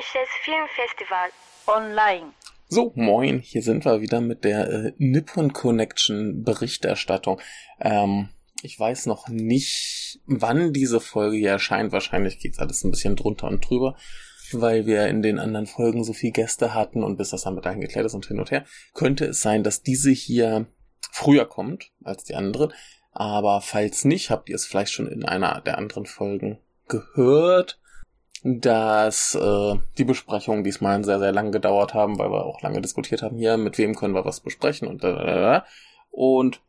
Japanisches Filmfestival. Online. So, moin, hier sind wir wieder mit der äh, Nippon Connection Berichterstattung. Ähm, ich weiß noch nicht, wann diese Folge hier erscheint. Wahrscheinlich geht's alles ein bisschen drunter und drüber, weil wir in den anderen Folgen so viel Gäste hatten und bis das dann mit eingeklärt ist und hin und her, könnte es sein, dass diese hier früher kommt als die andere. Aber falls nicht, habt ihr es vielleicht schon in einer der anderen Folgen gehört, dass äh, die Besprechungen diesmal sehr, sehr lang gedauert haben, weil wir auch lange diskutiert haben, hier, mit wem können wir was besprechen und da, da. Und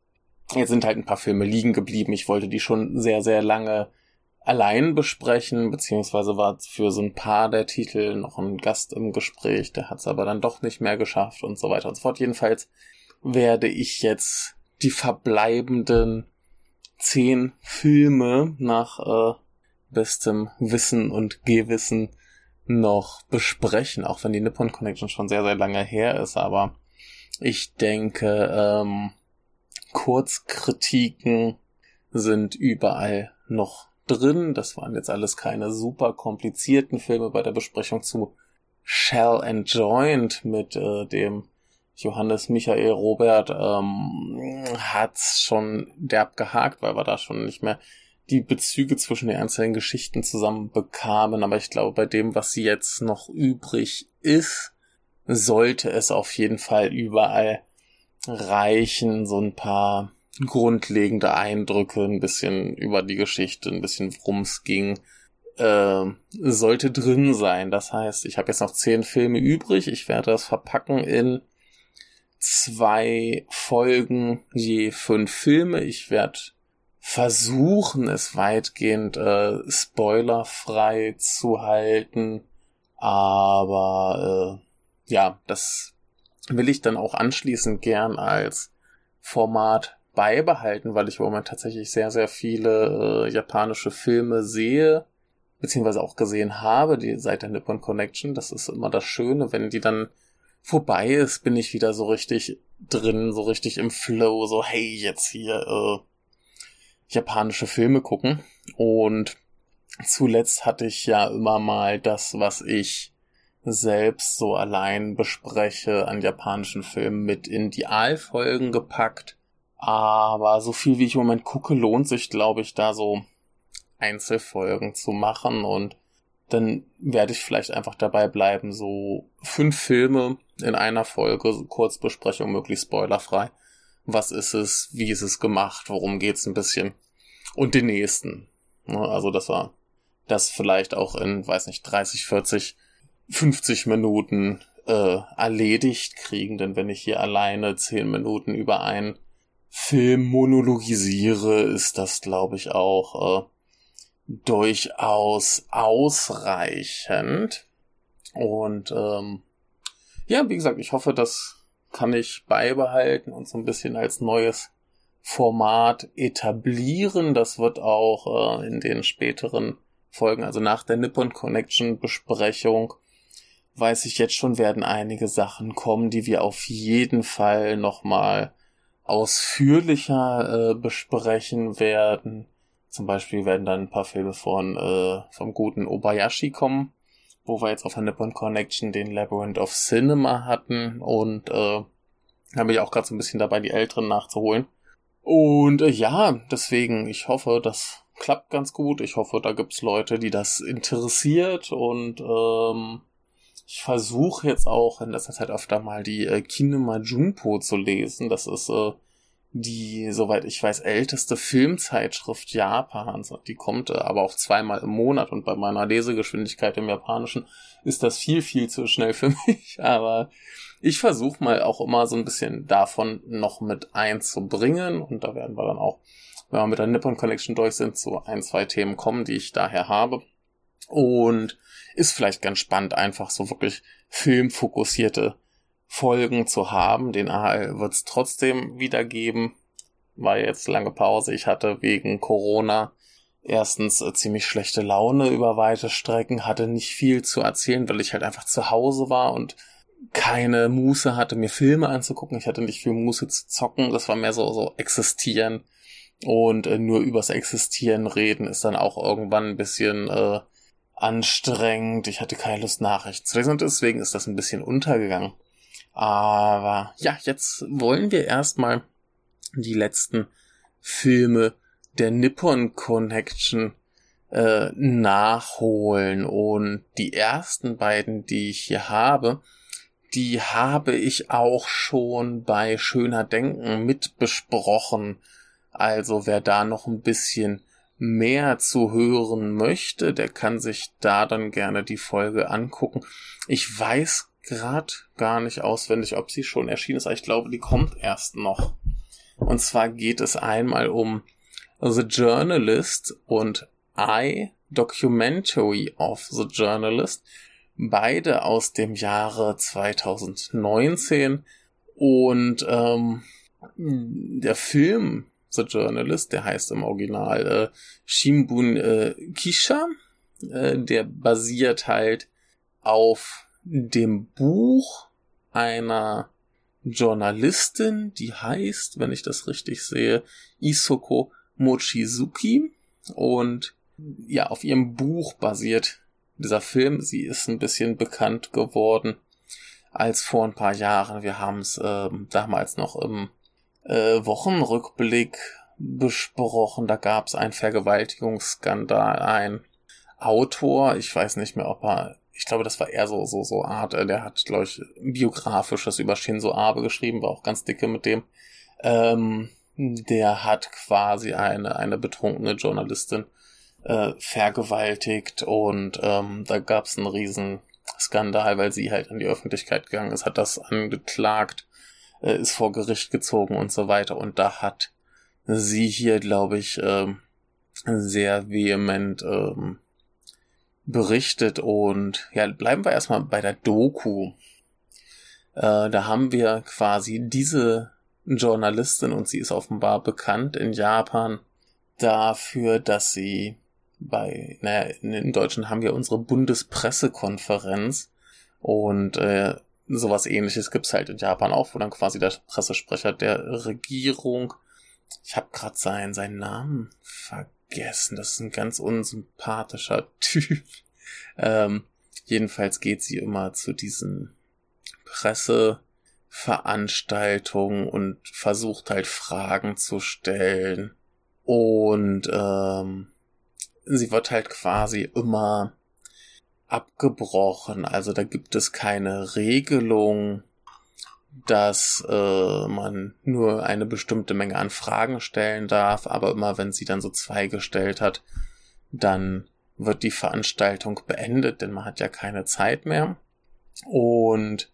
jetzt sind halt ein paar Filme liegen geblieben. Ich wollte die schon sehr, sehr lange allein besprechen, beziehungsweise war für so ein paar der Titel noch ein Gast im Gespräch, der hat es aber dann doch nicht mehr geschafft und so weiter und so fort. Jedenfalls werde ich jetzt die verbleibenden zehn Filme nach äh, bestem Wissen und Gewissen noch besprechen, auch wenn die Nippon Connection schon sehr, sehr lange her ist, aber ich denke, ähm, Kurzkritiken sind überall noch drin. Das waren jetzt alles keine super komplizierten Filme bei der Besprechung zu Shell and Joint mit äh, dem Johannes Michael Robert ähm, hat's schon derb gehakt, weil wir da schon nicht mehr die Bezüge zwischen den einzelnen Geschichten zusammen bekamen. Aber ich glaube, bei dem, was jetzt noch übrig ist, sollte es auf jeden Fall überall reichen, so ein paar grundlegende Eindrücke, ein bisschen über die Geschichte, ein bisschen worum es ging, äh, sollte drin sein. Das heißt, ich habe jetzt noch zehn Filme übrig. Ich werde das verpacken in zwei Folgen je fünf Filme. Ich werde versuchen, es weitgehend äh, spoilerfrei zu halten. Aber äh, ja, das will ich dann auch anschließend gern als Format beibehalten, weil ich im Moment tatsächlich sehr, sehr viele äh, japanische Filme sehe, beziehungsweise auch gesehen habe, die seit der Nippon Connection. Das ist immer das Schöne, wenn die dann vorbei ist, bin ich wieder so richtig drin, so richtig im Flow, so hey, jetzt hier äh, japanische Filme gucken. Und zuletzt hatte ich ja immer mal das, was ich selbst so allein bespreche an japanischen Filmen mit in die Aalfolgen gepackt. Aber so viel wie ich im Moment gucke, lohnt sich, glaube ich, da so Einzelfolgen zu machen und dann werde ich vielleicht einfach dabei bleiben, so fünf Filme in einer Folge, Kurzbesprechung, möglichst spoilerfrei. Was ist es? Wie ist es gemacht? Worum geht's ein bisschen? Und den nächsten. Ne, also, das war das vielleicht auch in, weiß nicht, 30, 40, 50 Minuten äh, erledigt kriegen, denn wenn ich hier alleine 10 Minuten über einen Film monologisiere, ist das, glaube ich, auch äh, durchaus ausreichend. Und ähm, ja, wie gesagt, ich hoffe, das kann ich beibehalten und so ein bisschen als neues Format etablieren. Das wird auch äh, in den späteren Folgen, also nach der Nippon Connection Besprechung, weiß ich jetzt schon, werden einige Sachen kommen, die wir auf jeden Fall nochmal ausführlicher äh, besprechen werden. Zum Beispiel werden dann ein paar Filme von äh, vom guten Obayashi kommen, wo wir jetzt auf der Nippon Connection den Labyrinth of Cinema hatten und äh, da bin ich auch gerade so ein bisschen dabei, die älteren nachzuholen. Und äh, ja, deswegen, ich hoffe, das klappt ganz gut. Ich hoffe, da gibt's Leute, die das interessiert und ähm, ich versuche jetzt auch in letzter Zeit öfter mal die äh, Kinema Junpo zu lesen. Das ist äh, die, soweit ich weiß, älteste Filmzeitschrift Japans. Die kommt äh, aber auch zweimal im Monat und bei meiner Lesegeschwindigkeit im Japanischen ist das viel, viel zu schnell für mich. Aber ich versuche mal auch immer so ein bisschen davon noch mit einzubringen und da werden wir dann auch, wenn wir mit der Nippon Collection durch sind, zu ein, zwei Themen kommen, die ich daher habe. Und ist vielleicht ganz spannend, einfach so wirklich filmfokussierte Folgen zu haben. Den AHL wird es trotzdem wieder geben. War jetzt lange Pause. Ich hatte wegen Corona erstens äh, ziemlich schlechte Laune über weite Strecken, hatte nicht viel zu erzählen, weil ich halt einfach zu Hause war und keine Muße hatte, mir Filme anzugucken. Ich hatte nicht viel Muße zu zocken. Das war mehr so, so existieren. Und äh, nur übers Existieren reden ist dann auch irgendwann ein bisschen äh, anstrengend. Ich hatte keine Lust, Nachrichten zu lesen und deswegen ist das ein bisschen untergegangen. Aber ja, jetzt wollen wir erstmal die letzten Filme der Nippon Connection äh, nachholen. Und die ersten beiden, die ich hier habe, die habe ich auch schon bei Schöner Denken mit besprochen. Also wer da noch ein bisschen mehr zu hören möchte, der kann sich da dann gerne die Folge angucken. Ich weiß gerade gar nicht auswendig, ob sie schon erschienen ist, aber ich glaube, die kommt erst noch. Und zwar geht es einmal um The Journalist und I Documentary of the Journalist, beide aus dem Jahre 2019 und ähm, der Film The Journalist, der heißt im Original äh, Shimbun äh, Kisha. Äh, der basiert halt auf dem Buch einer Journalistin, die heißt, wenn ich das richtig sehe, Isoko Mochizuki. Und ja, auf ihrem Buch basiert dieser Film. Sie ist ein bisschen bekannt geworden als vor ein paar Jahren. Wir haben es äh, damals noch im äh, Wochenrückblick besprochen. Da gab es einen Vergewaltigungsskandal, ein Autor, ich weiß nicht mehr, ob er, ich glaube, das war eher so, so, so Art, äh, der hat, glaube ich, biografisches über Shinzo Abe geschrieben, war auch ganz dicke mit dem. Ähm, der hat quasi eine, eine betrunkene Journalistin äh, vergewaltigt und ähm, da gab es einen riesen Skandal, weil sie halt in die Öffentlichkeit gegangen ist, hat das angeklagt äh, ist vor Gericht gezogen und so weiter. Und da hat sie hier, glaube ich, ähm, sehr vehement ähm, berichtet. Und ja, bleiben wir erstmal bei der Doku. Äh, da haben wir quasi diese Journalistin und sie ist offenbar bekannt in Japan dafür, dass sie bei, naja, in Deutschland haben wir unsere Bundespressekonferenz und äh, sowas ähnliches gibt's halt in Japan auch, wo dann quasi der Pressesprecher der Regierung, ich habe gerade seinen, seinen Namen vergessen, das ist ein ganz unsympathischer Typ. Ähm, jedenfalls geht sie immer zu diesen Presseveranstaltungen und versucht halt Fragen zu stellen. Und ähm, sie wird halt quasi immer abgebrochen. Also da gibt es keine Regelung, dass äh, man nur eine bestimmte Menge an Fragen stellen darf, aber immer wenn sie dann so zwei gestellt hat, dann wird die Veranstaltung beendet, denn man hat ja keine Zeit mehr. Und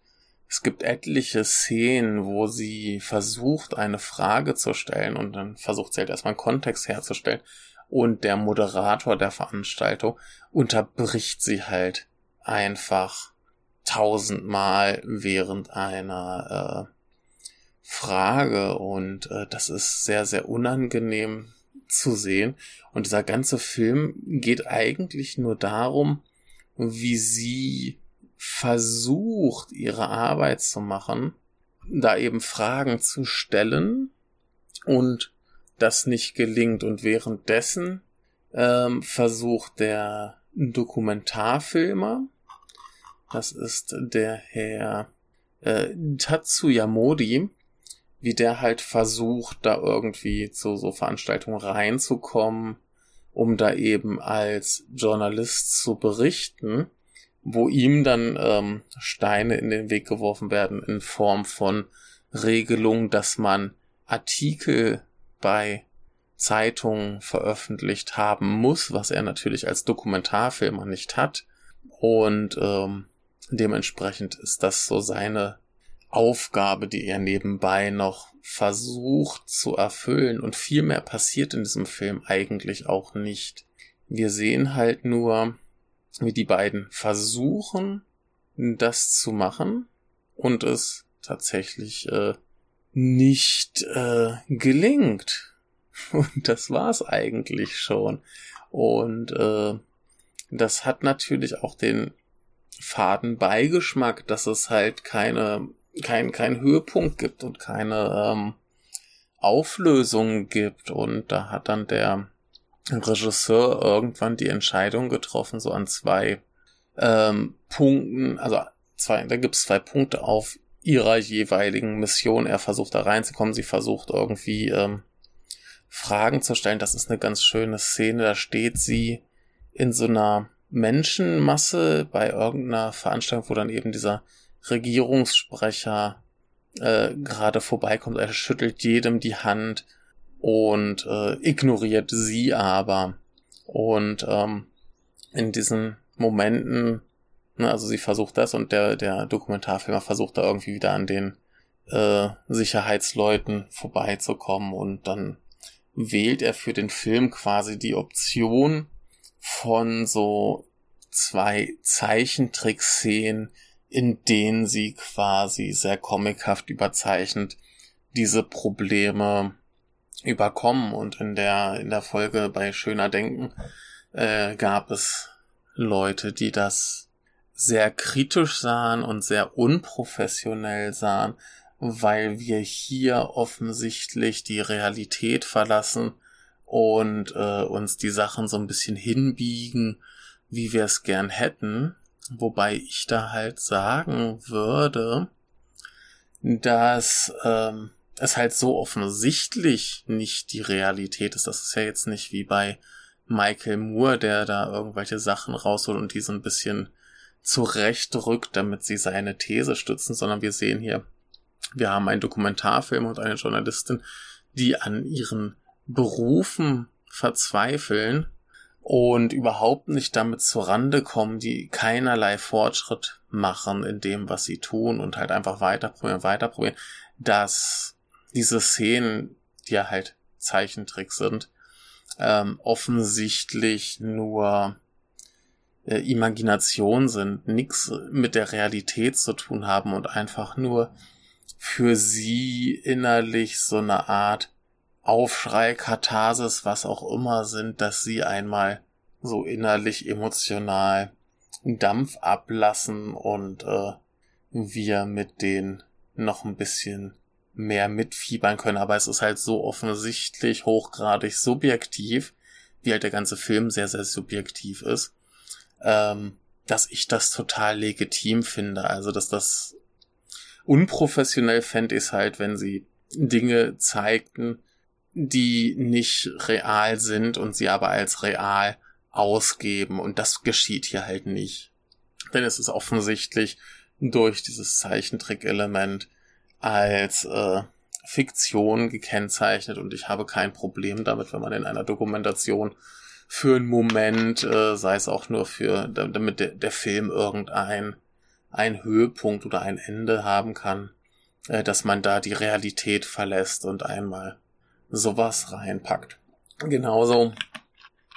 es gibt etliche Szenen, wo sie versucht, eine Frage zu stellen und dann versucht sie halt erstmal einen Kontext herzustellen und der Moderator der Veranstaltung unterbricht sie halt einfach tausendmal während einer äh, Frage und äh, das ist sehr, sehr unangenehm zu sehen. Und dieser ganze Film geht eigentlich nur darum, wie sie versucht, ihre Arbeit zu machen, da eben Fragen zu stellen und das nicht gelingt. Und währenddessen ähm, versucht der Dokumentarfilmer, das ist der Herr äh, Tatsuya Modi, wie der halt versucht, da irgendwie zu so Veranstaltungen reinzukommen, um da eben als Journalist zu berichten, wo ihm dann ähm, Steine in den Weg geworfen werden in Form von Regelungen, dass man Artikel bei Zeitungen veröffentlicht haben muss, was er natürlich als Dokumentarfilmer nicht hat. Und ähm, dementsprechend ist das so seine Aufgabe, die er nebenbei noch versucht zu erfüllen. Und viel mehr passiert in diesem Film eigentlich auch nicht. Wir sehen halt nur, wie die beiden versuchen, das zu machen und es tatsächlich äh, nicht äh, gelingt. Und das war's eigentlich schon. Und äh, das hat natürlich auch den faden Beigeschmack, dass es halt keine, kein, kein Höhepunkt gibt und keine ähm, Auflösung gibt. Und da hat dann der Regisseur irgendwann die Entscheidung getroffen, so an zwei ähm, Punkten, also zwei, da gibt es zwei Punkte auf ihrer jeweiligen Mission. Er versucht da reinzukommen, sie versucht irgendwie ähm, Fragen zu stellen. Das ist eine ganz schöne Szene. Da steht sie in so einer Menschenmasse bei irgendeiner Veranstaltung, wo dann eben dieser Regierungssprecher äh, gerade vorbeikommt. Er schüttelt jedem die Hand und äh, ignoriert sie aber. Und ähm, in diesen Momenten, ne, also sie versucht das und der, der Dokumentarfilmer versucht da irgendwie wieder an den äh, Sicherheitsleuten vorbeizukommen und dann wählt er für den Film quasi die Option von so zwei Zeichentrick-Szenen, in denen sie quasi sehr comichaft überzeichnet diese Probleme überkommen. Und in der, in der Folge bei Schöner Denken äh, gab es Leute, die das sehr kritisch sahen und sehr unprofessionell sahen, weil wir hier offensichtlich die Realität verlassen und äh, uns die Sachen so ein bisschen hinbiegen, wie wir es gern hätten. Wobei ich da halt sagen würde, dass ähm, es halt so offensichtlich nicht die Realität ist. Das ist ja jetzt nicht wie bei Michael Moore, der da irgendwelche Sachen rausholt und die so ein bisschen zurechtrückt, damit sie seine These stützen, sondern wir sehen hier, wir haben einen Dokumentarfilm und eine Journalistin, die an ihren Berufen verzweifeln und überhaupt nicht damit zurande kommen, die keinerlei Fortschritt machen in dem, was sie tun und halt einfach weiterprobieren, weiterprobieren, dass diese Szenen, die ja halt Zeichentrick sind, ähm, offensichtlich nur äh, Imagination sind, nichts mit der Realität zu tun haben und einfach nur für sie innerlich so eine Art Aufschrei, Katharsis, was auch immer sind, dass sie einmal so innerlich emotional Dampf ablassen und äh, wir mit denen noch ein bisschen mehr mitfiebern können, aber es ist halt so offensichtlich hochgradig subjektiv, wie halt der ganze Film sehr, sehr subjektiv ist, ähm, dass ich das total legitim finde. Also, dass das unprofessionell fände ich es halt, wenn sie Dinge zeigten, die nicht real sind und sie aber als real ausgeben. Und das geschieht hier halt nicht. Denn es ist offensichtlich durch dieses Zeichentrick-Element als äh, Fiktion gekennzeichnet und ich habe kein Problem damit, wenn man in einer Dokumentation für einen Moment, äh, sei es auch nur für, damit der, der Film irgendein ein Höhepunkt oder ein Ende haben kann, äh, dass man da die Realität verlässt und einmal sowas reinpackt. Genauso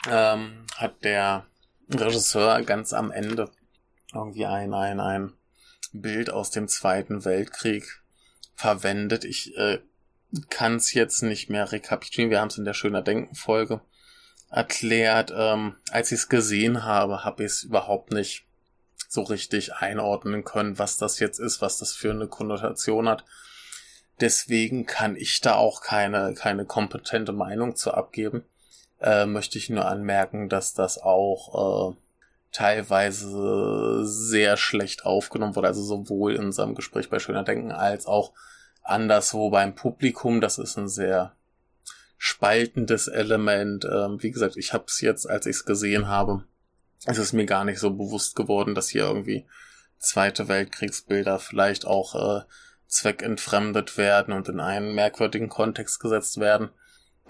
ähm, hat der Regisseur ganz am Ende irgendwie ein, ein, ein Bild aus dem Zweiten Weltkrieg verwendet. Ich äh, kann es jetzt nicht mehr rekapitulieren. Wir haben es in der Schöner Denken Folge erklärt. Ähm, als ich es gesehen habe, habe ich es überhaupt nicht so richtig einordnen können, was das jetzt ist, was das für eine Konnotation hat. Deswegen kann ich da auch keine, keine kompetente Meinung zu abgeben. Äh, möchte ich nur anmerken, dass das auch äh, teilweise sehr schlecht aufgenommen wurde, also sowohl in unserem Gespräch bei Schöner Denken als auch anderswo beim Publikum. Das ist ein sehr spaltendes Element. Ähm, wie gesagt, ich habe es jetzt, als ich es gesehen habe, ist es mir gar nicht so bewusst geworden, dass hier irgendwie Zweite Weltkriegsbilder vielleicht auch äh, zweckentfremdet werden und in einen merkwürdigen Kontext gesetzt werden.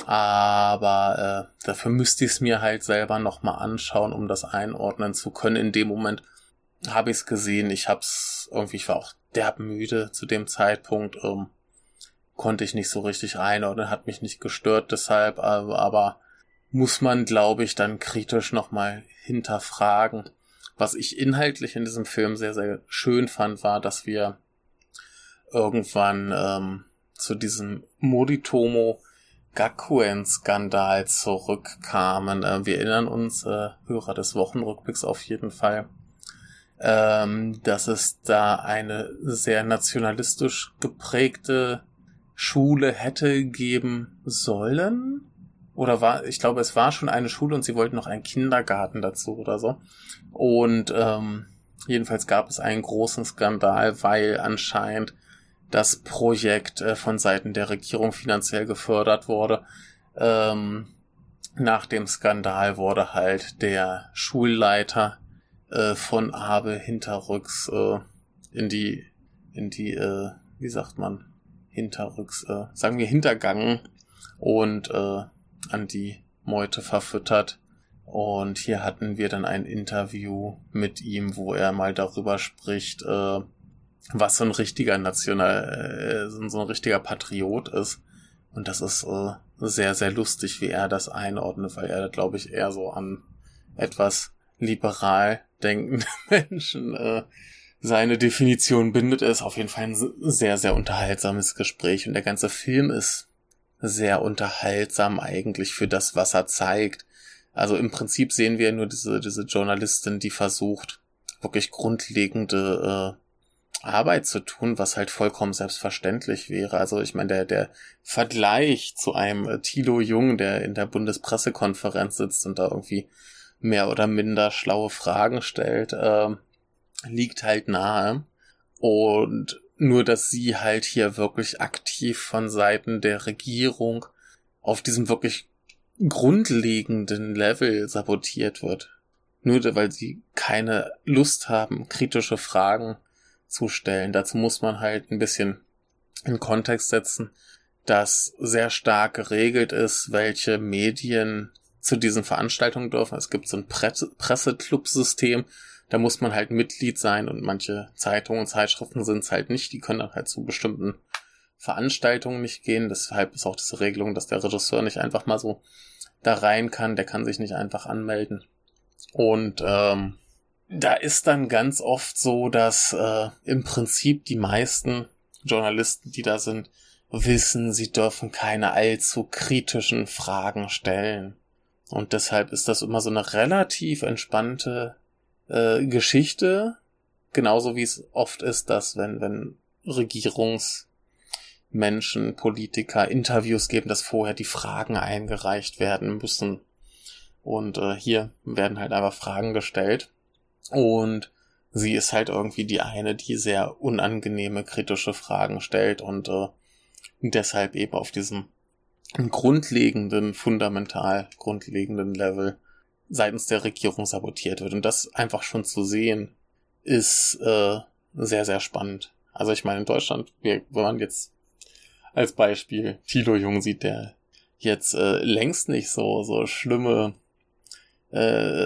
Aber äh, dafür müsste ich es mir halt selber nochmal anschauen, um das einordnen zu können. In dem Moment habe ich es gesehen. Ich habe es irgendwie, ich war auch derb müde zu dem Zeitpunkt. Ähm, konnte ich nicht so richtig einordnen, hat mich nicht gestört deshalb, aber, aber muss man, glaube ich, dann kritisch nochmal hinterfragen. Was ich inhaltlich in diesem Film sehr, sehr schön fand, war, dass wir irgendwann ähm, zu diesem Moritomo Gakuen-Skandal zurückkamen. Äh, wir erinnern uns, äh, Hörer des Wochenrückblicks auf jeden Fall, ähm, dass es da eine sehr nationalistisch geprägte Schule hätte geben sollen oder war, ich glaube, es war schon eine Schule und sie wollten noch einen Kindergarten dazu oder so. Und ähm, jedenfalls gab es einen großen Skandal, weil anscheinend das Projekt äh, von Seiten der Regierung finanziell gefördert wurde. Ähm, nach dem Skandal wurde halt der Schulleiter äh, von Abe hinterrücks äh, in die, in die, äh, wie sagt man, hinterrücks, äh, sagen wir hintergangen und äh, an die Meute verfüttert. Und hier hatten wir dann ein Interview mit ihm, wo er mal darüber spricht, äh, was so ein richtiger National, äh, so ein richtiger Patriot ist. Und das ist äh, sehr, sehr lustig, wie er das einordnet, weil er, glaube ich, eher so an etwas liberal denkende Menschen äh, seine Definition bindet. Er ist auf jeden Fall ein sehr, sehr unterhaltsames Gespräch und der ganze Film ist sehr unterhaltsam eigentlich für das, was er zeigt. Also im Prinzip sehen wir nur diese, diese Journalistin, die versucht, wirklich grundlegende äh, Arbeit zu tun, was halt vollkommen selbstverständlich wäre. Also ich meine, der, der Vergleich zu einem äh, Thilo Jung, der in der Bundespressekonferenz sitzt und da irgendwie mehr oder minder schlaue Fragen stellt, äh, liegt halt nahe. Und nur, dass sie halt hier wirklich aktiv von Seiten der Regierung auf diesem wirklich grundlegenden Level sabotiert wird. Nur weil sie keine Lust haben, kritische Fragen zu stellen. Dazu muss man halt ein bisschen in Kontext setzen, dass sehr stark geregelt ist, welche Medien zu diesen Veranstaltungen dürfen. Es gibt so ein Presseclub-System, da muss man halt Mitglied sein und manche Zeitungen und Zeitschriften sind es halt nicht. Die können dann halt zu bestimmten Veranstaltungen nicht gehen. Deshalb ist auch diese Regelung, dass der Regisseur nicht einfach mal so da rein kann. Der kann sich nicht einfach anmelden. Und ähm, da ist dann ganz oft so, dass äh, im Prinzip die meisten Journalisten, die da sind, wissen, sie dürfen keine allzu kritischen Fragen stellen. Und deshalb ist das immer so eine relativ entspannte äh, Geschichte. Genauso wie es oft ist, dass wenn, wenn Regierungsmenschen, Politiker Interviews geben, dass vorher die Fragen eingereicht werden müssen. Und äh, hier werden halt einfach Fragen gestellt. Und sie ist halt irgendwie die eine, die sehr unangenehme, kritische Fragen stellt und äh, deshalb eben auf diesem grundlegenden, fundamental grundlegenden Level seitens der Regierung sabotiert wird. Und das einfach schon zu sehen, ist äh, sehr, sehr spannend. Also ich meine, in Deutschland, wir, wenn man jetzt als Beispiel Tilo Jung sieht, der jetzt äh, längst nicht so, so schlimme äh,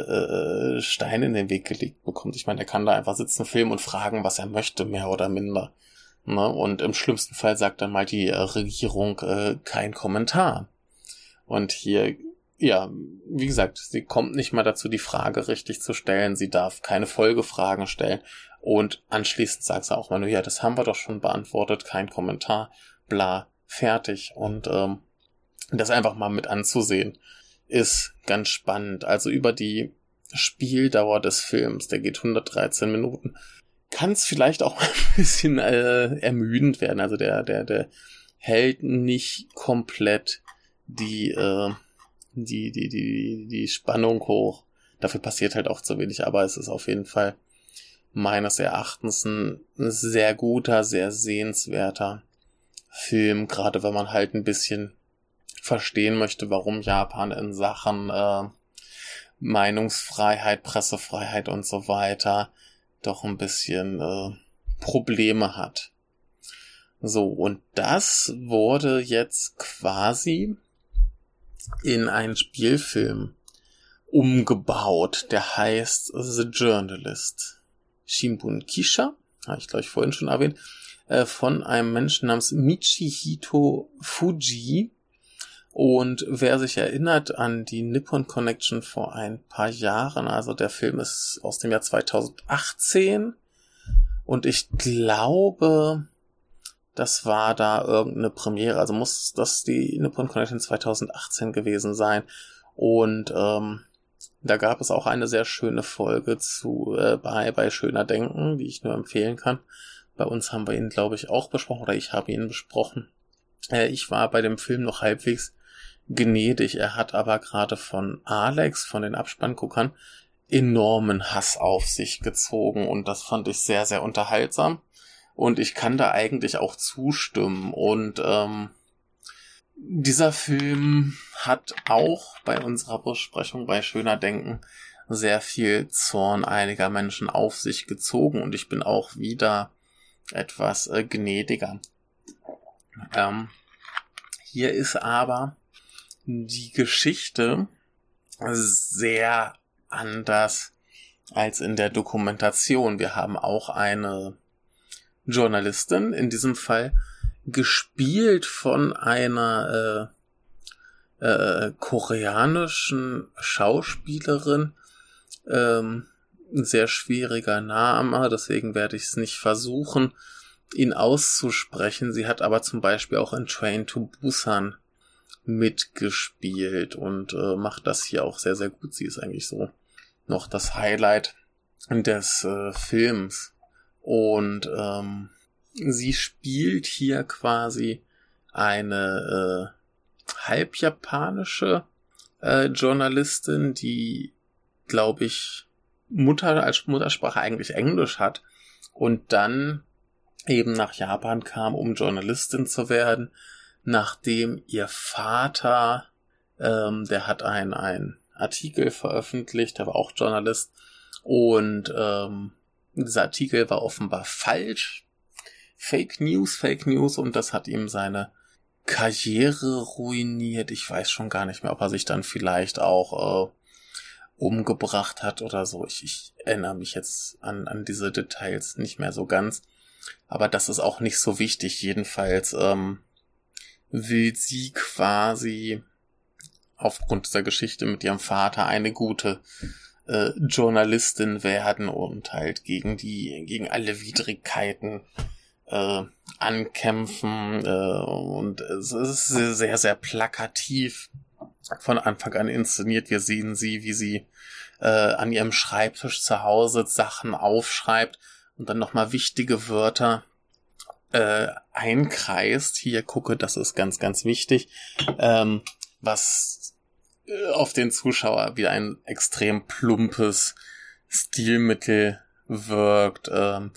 äh, Steine in den Weg gelegt bekommt. Ich meine, er kann da einfach sitzen, filmen und fragen, was er möchte, mehr oder minder. Ne? Und im schlimmsten Fall sagt dann mal die äh, Regierung äh, kein Kommentar. Und hier, ja, wie gesagt, sie kommt nicht mal dazu, die Frage richtig zu stellen. Sie darf keine Folgefragen stellen. Und anschließend sagt sie auch mal nur, ja, das haben wir doch schon beantwortet, kein Kommentar, bla, fertig. Und ähm, das einfach mal mit anzusehen ist ganz spannend. Also über die Spieldauer des Films, der geht 113 Minuten, kann es vielleicht auch ein bisschen äh, ermüdend werden. Also der, der, der hält nicht komplett die, äh, die, die, die, die Spannung hoch. Dafür passiert halt auch zu wenig, aber es ist auf jeden Fall meines Erachtens ein sehr guter, sehr sehenswerter Film, gerade wenn man halt ein bisschen verstehen möchte, warum Japan in Sachen äh, Meinungsfreiheit, Pressefreiheit und so weiter doch ein bisschen äh, Probleme hat. So, und das wurde jetzt quasi in einen Spielfilm umgebaut, der heißt The Journalist. Shimbun Kisha, habe ich glaube ich vorhin schon erwähnt, äh, von einem Menschen namens Michihito Fuji, und wer sich erinnert an die Nippon Connection vor ein paar Jahren, also der Film ist aus dem Jahr 2018 und ich glaube, das war da irgendeine Premiere, also muss das die Nippon Connection 2018 gewesen sein. Und ähm, da gab es auch eine sehr schöne Folge zu äh, bei, bei Schöner Denken, die ich nur empfehlen kann. Bei uns haben wir ihn, glaube ich, auch besprochen, oder ich habe ihn besprochen. Äh, ich war bei dem Film noch halbwegs gnädig. Er hat aber gerade von Alex, von den Abspannguckern, enormen Hass auf sich gezogen und das fand ich sehr, sehr unterhaltsam. Und ich kann da eigentlich auch zustimmen. Und ähm, dieser Film hat auch bei unserer Besprechung bei Schöner Denken sehr viel Zorn einiger Menschen auf sich gezogen und ich bin auch wieder etwas äh, gnädiger. Ähm, hier ist aber die Geschichte sehr anders als in der Dokumentation. Wir haben auch eine Journalistin, in diesem Fall gespielt von einer äh, äh, koreanischen Schauspielerin. Ähm, ein sehr schwieriger Name, deswegen werde ich es nicht versuchen, ihn auszusprechen. Sie hat aber zum Beispiel auch in Train to Busan mitgespielt und äh, macht das hier auch sehr, sehr gut. Sie ist eigentlich so noch das Highlight des äh, Films. Und ähm, sie spielt hier quasi eine äh, halbjapanische äh, Journalistin, die, glaube ich, Mutter als Muttersprache eigentlich Englisch hat und dann eben nach Japan kam, um Journalistin zu werden, nachdem ihr Vater, ähm, der hat ein, ein Artikel veröffentlicht, der war auch Journalist und ähm, dieser Artikel war offenbar falsch. Fake News, Fake News und das hat ihm seine Karriere ruiniert. Ich weiß schon gar nicht mehr, ob er sich dann vielleicht auch äh, umgebracht hat oder so. Ich, ich erinnere mich jetzt an, an diese Details nicht mehr so ganz. Aber das ist auch nicht so wichtig. Jedenfalls ähm, will sie quasi aufgrund dieser Geschichte mit ihrem Vater eine gute äh, Journalistin werden und halt gegen die, gegen alle Widrigkeiten äh, ankämpfen. Äh, und es ist sehr, sehr plakativ von Anfang an inszeniert. Wir sehen sie, wie sie äh, an ihrem Schreibtisch zu Hause Sachen aufschreibt und dann nochmal wichtige Wörter äh, einkreist. Hier gucke, das ist ganz, ganz wichtig. Ähm, was äh, auf den Zuschauer wie ein extrem plumpes Stilmittel wirkt, ähm,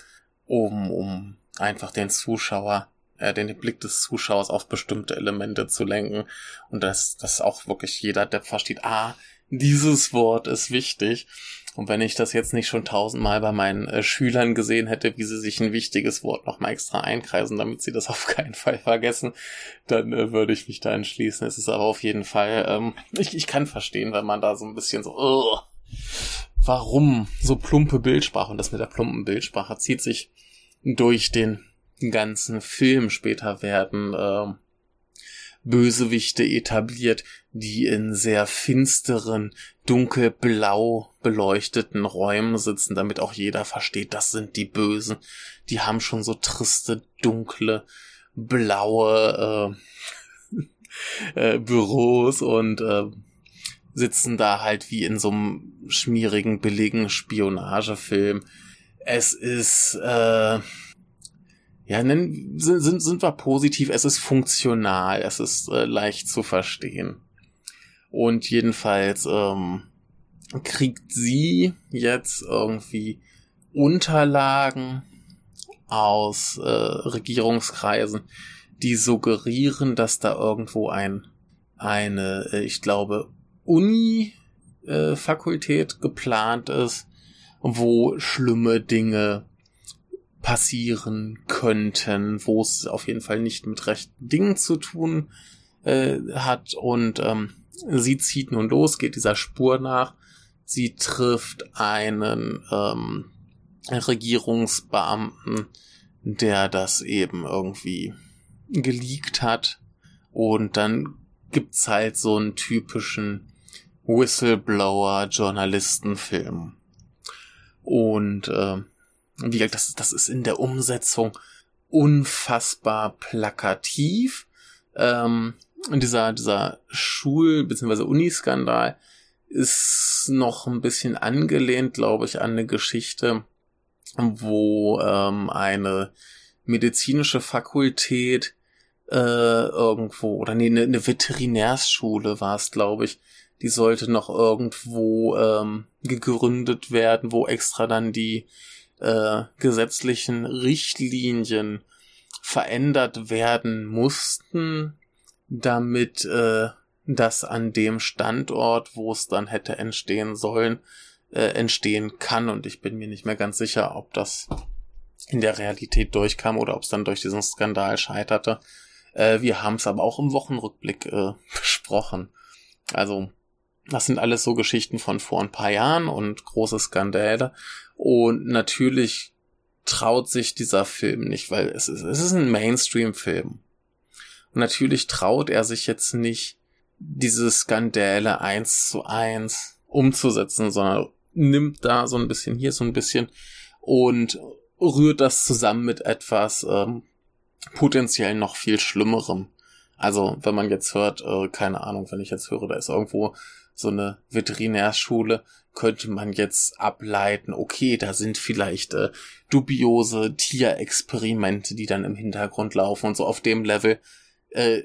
um, um einfach den Zuschauer, äh, den Blick des Zuschauers auf bestimmte Elemente zu lenken und dass, dass auch wirklich jeder Depp versteht, ah, dieses Wort ist wichtig. Und wenn ich das jetzt nicht schon tausendmal bei meinen äh, Schülern gesehen hätte, wie sie sich ein wichtiges Wort nochmal extra einkreisen, damit sie das auf keinen Fall vergessen, dann äh, würde ich mich da entschließen. Es ist aber auf jeden Fall, ähm, ich, ich kann verstehen, wenn man da so ein bisschen so, uh, warum so plumpe Bildsprache? Und das mit der plumpen Bildsprache zieht sich durch den ganzen Film. Später werden äh, Bösewichte etabliert, die in sehr finsteren, dunkelblau beleuchteten Räumen sitzen, damit auch jeder versteht, das sind die Bösen. Die haben schon so triste, dunkle, blaue äh, äh, Büros und äh, sitzen da halt wie in so einem schmierigen, billigen Spionagefilm. Es ist äh, ja, nennen, sind, sind, sind wir positiv, es ist funktional, es ist äh, leicht zu verstehen. Und jedenfalls ähm, kriegt sie jetzt irgendwie Unterlagen aus äh, Regierungskreisen, die suggerieren, dass da irgendwo ein eine, äh, ich glaube, Uni-Fakultät äh, geplant ist, wo schlimme Dinge passieren könnten, wo es auf jeden Fall nicht mit rechten Dingen zu tun äh, hat. Und ähm, sie zieht nun los, geht dieser Spur nach. Sie trifft einen ähm, Regierungsbeamten, der das eben irgendwie geleakt hat. Und dann gibt's halt so einen typischen Whistleblower-Journalistenfilm. Und äh, wie gesagt, das, das ist in der Umsetzung unfassbar plakativ. Ähm, dieser, dieser Schul- bzw. Uniskandal ist noch ein bisschen angelehnt, glaube ich, an eine Geschichte, wo ähm, eine medizinische Fakultät äh, irgendwo, oder nee, eine, eine Veterinärschule war es, glaube ich. Die sollte noch irgendwo ähm, gegründet werden, wo extra dann die äh, gesetzlichen Richtlinien verändert werden mussten, damit äh, das an dem Standort, wo es dann hätte entstehen sollen, äh, entstehen kann. Und ich bin mir nicht mehr ganz sicher, ob das in der Realität durchkam oder ob es dann durch diesen Skandal scheiterte. Äh, wir haben es aber auch im Wochenrückblick äh, besprochen. Also, das sind alles so Geschichten von vor ein paar Jahren und große Skandale. Und natürlich traut sich dieser Film nicht, weil es ist, es ist ein Mainstream-Film. Und natürlich traut er sich jetzt nicht, diese Skandale eins zu eins umzusetzen, sondern nimmt da so ein bisschen hier so ein bisschen und rührt das zusammen mit etwas ähm, potenziell noch viel Schlimmerem. Also, wenn man jetzt hört, äh, keine Ahnung, wenn ich jetzt höre, da ist irgendwo so eine Veterinärschule, könnte man jetzt ableiten, okay, da sind vielleicht äh, dubiose Tierexperimente, die dann im Hintergrund laufen und so. Auf dem Level äh,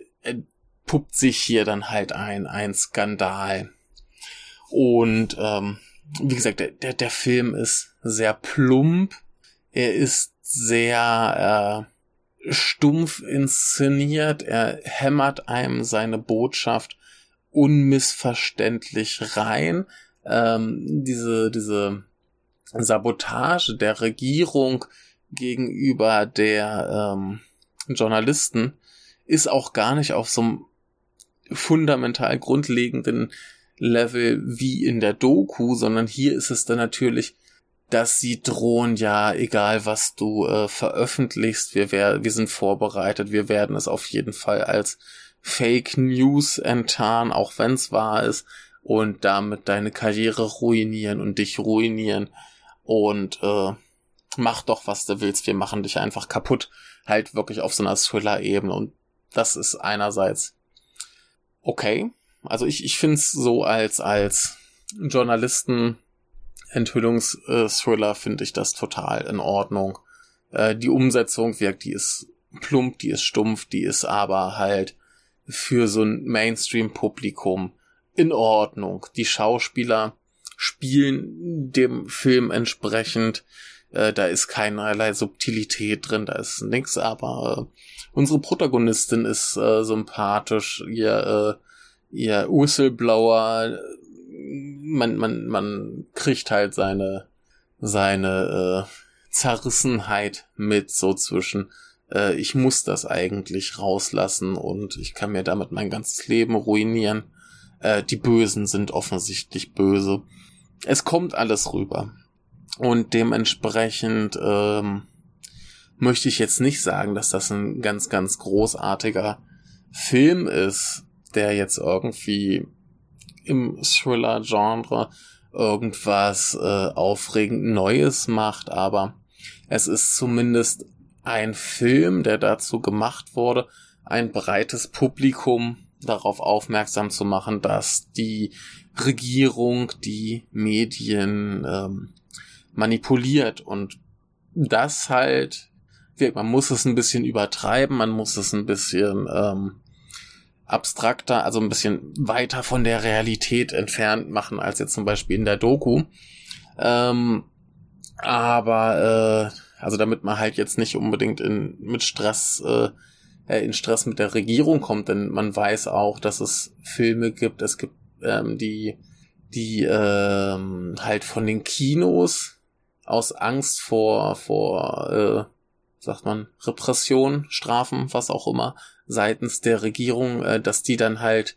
puppt sich hier dann halt ein, ein Skandal. Und ähm, wie gesagt, der, der, der Film ist sehr plump, er ist sehr äh, stumpf inszeniert, er hämmert einem seine Botschaft unmissverständlich rein. Ähm, diese, diese Sabotage der Regierung gegenüber der ähm, Journalisten ist auch gar nicht auf so einem fundamental grundlegenden Level wie in der Doku, sondern hier ist es dann natürlich, dass sie drohen, ja, egal was du äh, veröffentlichst, wir, wär, wir sind vorbereitet, wir werden es auf jeden Fall als Fake News enttarnen, auch wenn es wahr ist, und damit deine Karriere ruinieren und dich ruinieren und äh, mach doch, was du willst, wir machen dich einfach kaputt, halt wirklich auf so einer Thriller-Ebene und das ist einerseits okay. Also ich, ich finde es so als, als Journalisten Enthüllungsthriller finde ich das total in Ordnung. Äh, die Umsetzung wirkt, die ist plump, die ist stumpf, die ist aber halt für so ein Mainstream-Publikum in Ordnung. Die Schauspieler spielen dem Film entsprechend. Äh, da ist keinerlei Subtilität drin, da ist nix, aber äh, unsere Protagonistin ist äh, sympathisch, ihr, äh, ihr Whistleblower, man, man, man kriegt halt seine, seine äh, Zerrissenheit mit so zwischen äh, ich muss das eigentlich rauslassen und ich kann mir damit mein ganzes Leben ruinieren. Äh, die Bösen sind offensichtlich böse. Es kommt alles rüber. Und dementsprechend ähm, möchte ich jetzt nicht sagen, dass das ein ganz, ganz großartiger Film ist, der jetzt irgendwie im Thriller-Genre irgendwas äh, aufregend Neues macht, aber es ist zumindest ein Film, der dazu gemacht wurde, ein breites Publikum darauf aufmerksam zu machen, dass die Regierung die Medien ähm, manipuliert und das halt man muss es ein bisschen übertreiben, man muss es ein bisschen ähm, abstrakter, also ein bisschen weiter von der Realität entfernt machen als jetzt zum Beispiel in der Doku. Ähm, aber äh, also damit man halt jetzt nicht unbedingt in mit Stress äh, äh, in Stress mit der Regierung kommt, denn man weiß auch, dass es Filme gibt, es gibt ähm, die die ähm, halt von den Kinos aus Angst vor vor äh, sagt man, Repression, Strafen, was auch immer, seitens der Regierung, äh, dass die dann halt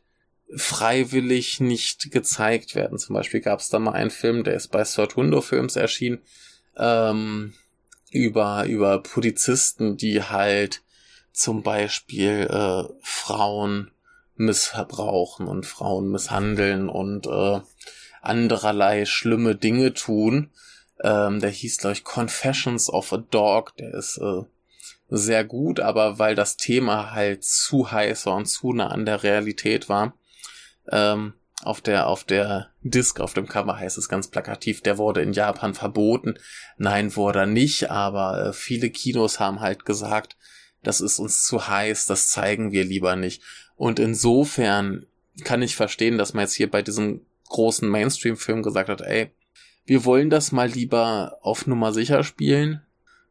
freiwillig nicht gezeigt werden. Zum Beispiel gab es da mal einen Film, der ist bei Third Window Films erschienen, ähm, über, über Polizisten, die halt zum Beispiel äh, Frauen missverbrauchen und Frauen misshandeln und äh, andererlei schlimme Dinge tun ähm, der hieß, glaube ich, Confessions of a Dog. Der ist äh, sehr gut, aber weil das Thema halt zu heiß war und zu nah an der Realität war, ähm, auf der, auf der Disc, auf dem Cover heißt es ganz plakativ, der wurde in Japan verboten. Nein, wurde er nicht, aber äh, viele Kinos haben halt gesagt, das ist uns zu heiß, das zeigen wir lieber nicht. Und insofern kann ich verstehen, dass man jetzt hier bei diesem großen Mainstream-Film gesagt hat, ey, wir wollen das mal lieber auf Nummer sicher spielen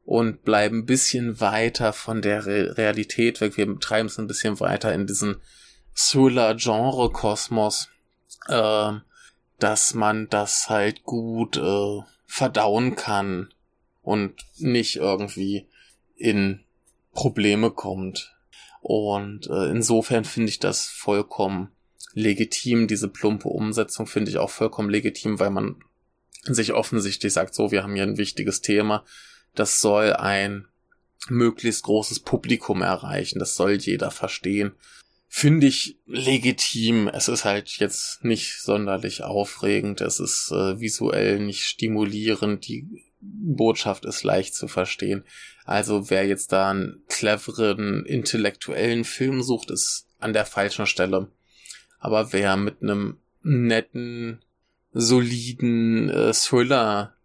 und bleiben ein bisschen weiter von der Re Realität weg. Wir treiben es ein bisschen weiter in diesen Thriller-Genre-Kosmos, äh, dass man das halt gut äh, verdauen kann und nicht irgendwie in Probleme kommt. Und äh, insofern finde ich das vollkommen legitim. Diese plumpe Umsetzung finde ich auch vollkommen legitim, weil man sich offensichtlich sagt, so, wir haben hier ein wichtiges Thema. Das soll ein möglichst großes Publikum erreichen. Das soll jeder verstehen. Finde ich legitim. Es ist halt jetzt nicht sonderlich aufregend. Es ist äh, visuell nicht stimulierend. Die Botschaft ist leicht zu verstehen. Also wer jetzt da einen cleveren, intellektuellen Film sucht, ist an der falschen Stelle. Aber wer mit einem netten, soliden äh, Thriller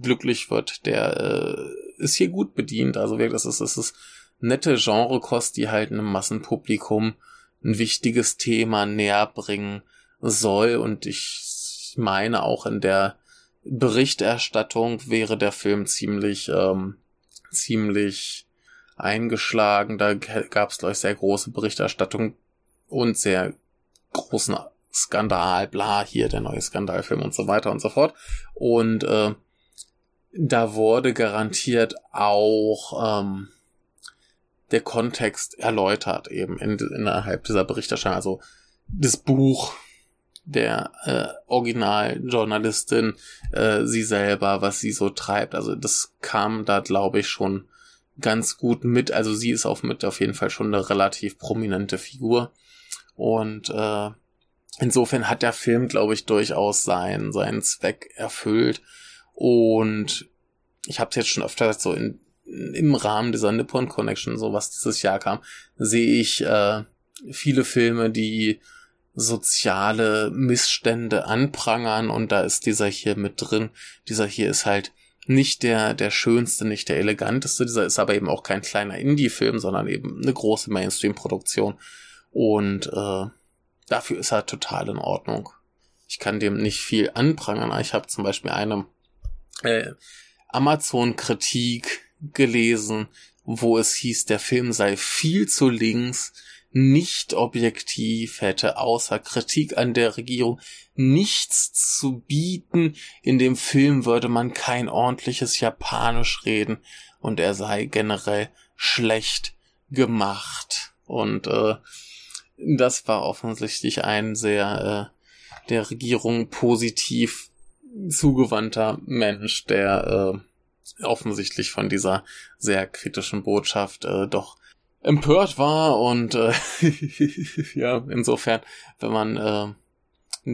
glücklich wird, der äh, ist hier gut bedient. Also wirklich, das ist, das ist nette Genrekost, die halt einem Massenpublikum ein wichtiges Thema näher bringen soll. Und ich meine auch in der Berichterstattung wäre der Film ziemlich, ähm, ziemlich eingeschlagen. Da gab es, glaube ich, sehr große Berichterstattung und sehr großen Skandal, bla, hier der neue Skandalfilm und so weiter und so fort. Und äh, da wurde garantiert auch ähm, der Kontext erläutert, eben in, innerhalb dieser Berichterstattung. Also das Buch der äh, Originaljournalistin, äh, sie selber, was sie so treibt. Also das kam da, glaube ich, schon ganz gut mit. Also sie ist auf mit auf jeden Fall schon eine relativ prominente Figur. Und äh, insofern hat der Film, glaube ich, durchaus seinen, seinen Zweck erfüllt. Und ich habe es jetzt schon öfter so in, im Rahmen dieser Nippon Connection, so was dieses Jahr kam, sehe ich äh, viele Filme, die soziale Missstände anprangern und da ist dieser hier mit drin. Dieser hier ist halt nicht der, der schönste, nicht der eleganteste. Dieser ist aber eben auch kein kleiner Indie-Film, sondern eben eine große Mainstream-Produktion. Und äh, dafür ist er total in Ordnung. Ich kann dem nicht viel anprangern. Ich habe zum Beispiel eine äh, Amazon-Kritik gelesen, wo es hieß, der Film sei viel zu links, nicht objektiv, hätte außer Kritik an der Regierung nichts zu bieten. In dem Film würde man kein ordentliches Japanisch reden und er sei generell schlecht gemacht. Und äh, das war offensichtlich ein sehr äh, der Regierung positiv zugewandter Mensch, der äh, offensichtlich von dieser sehr kritischen Botschaft äh, doch empört war und äh, ja, insofern, wenn man äh,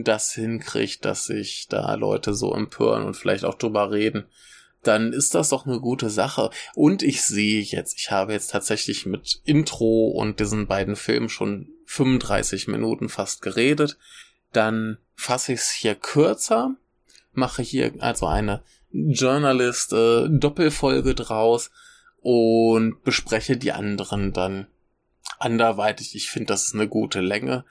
das hinkriegt, dass sich da Leute so empören und vielleicht auch drüber reden, dann ist das doch eine gute Sache. Und ich sehe jetzt, ich habe jetzt tatsächlich mit Intro und diesen beiden Filmen schon 35 Minuten fast geredet. Dann fasse ich es hier kürzer, mache hier also eine Journalist-Doppelfolge äh, draus und bespreche die anderen dann anderweitig. Ich finde, das ist eine gute Länge.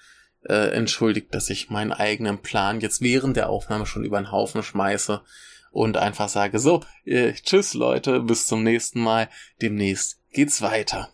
Äh, entschuldigt, dass ich meinen eigenen Plan jetzt während der Aufnahme schon über den Haufen schmeiße und einfach sage, so, äh, tschüss Leute, bis zum nächsten Mal. Demnächst geht's weiter.